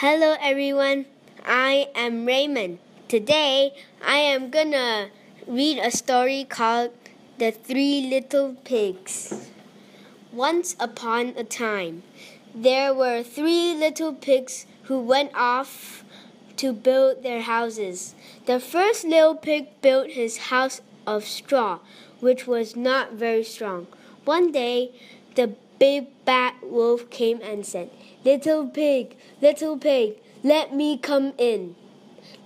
Hello everyone, I am Raymond. Today I am gonna read a story called The Three Little Pigs. Once upon a time, there were three little pigs who went off to build their houses. The first little pig built his house of straw, which was not very strong. One day, the big bad wolf came and said, Little pig, little pig, let me come in.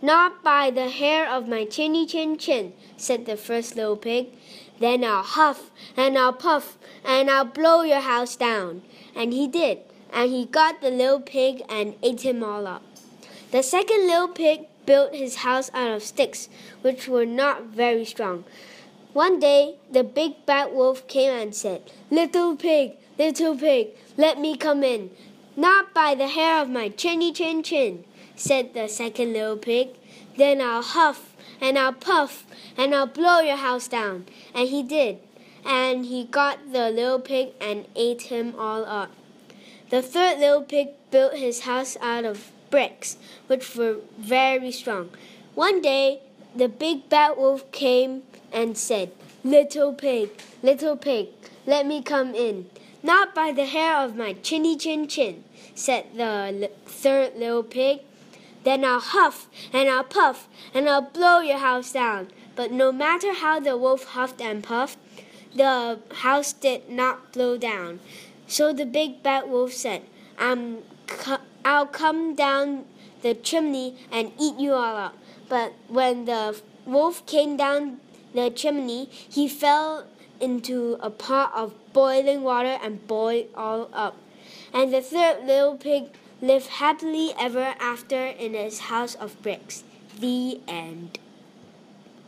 Not by the hair of my chinny chin chin, said the first little pig. Then I'll huff and I'll puff and I'll blow your house down. And he did, and he got the little pig and ate him all up. The second little pig built his house out of sticks, which were not very strong. One day, the big bad wolf came and said, Little pig, little pig, let me come in. Not by the hair of my chinny chin chin, said the second little pig. Then I'll huff and I'll puff and I'll blow your house down. And he did. And he got the little pig and ate him all up. The third little pig built his house out of bricks, which were very strong. One day, the big bad wolf came and said, Little pig, little pig, let me come in. Not by the hair of my chinny chin chin, said the third little pig. Then I'll huff and I'll puff and I'll blow your house down. But no matter how the wolf huffed and puffed, the house did not blow down. So the big bad wolf said, I'm I'll come down the chimney and eat you all up. But when the wolf came down the chimney, he fell into a pot of boiling water and boiled all up. And the third little pig lived happily ever after in his house of bricks. The end.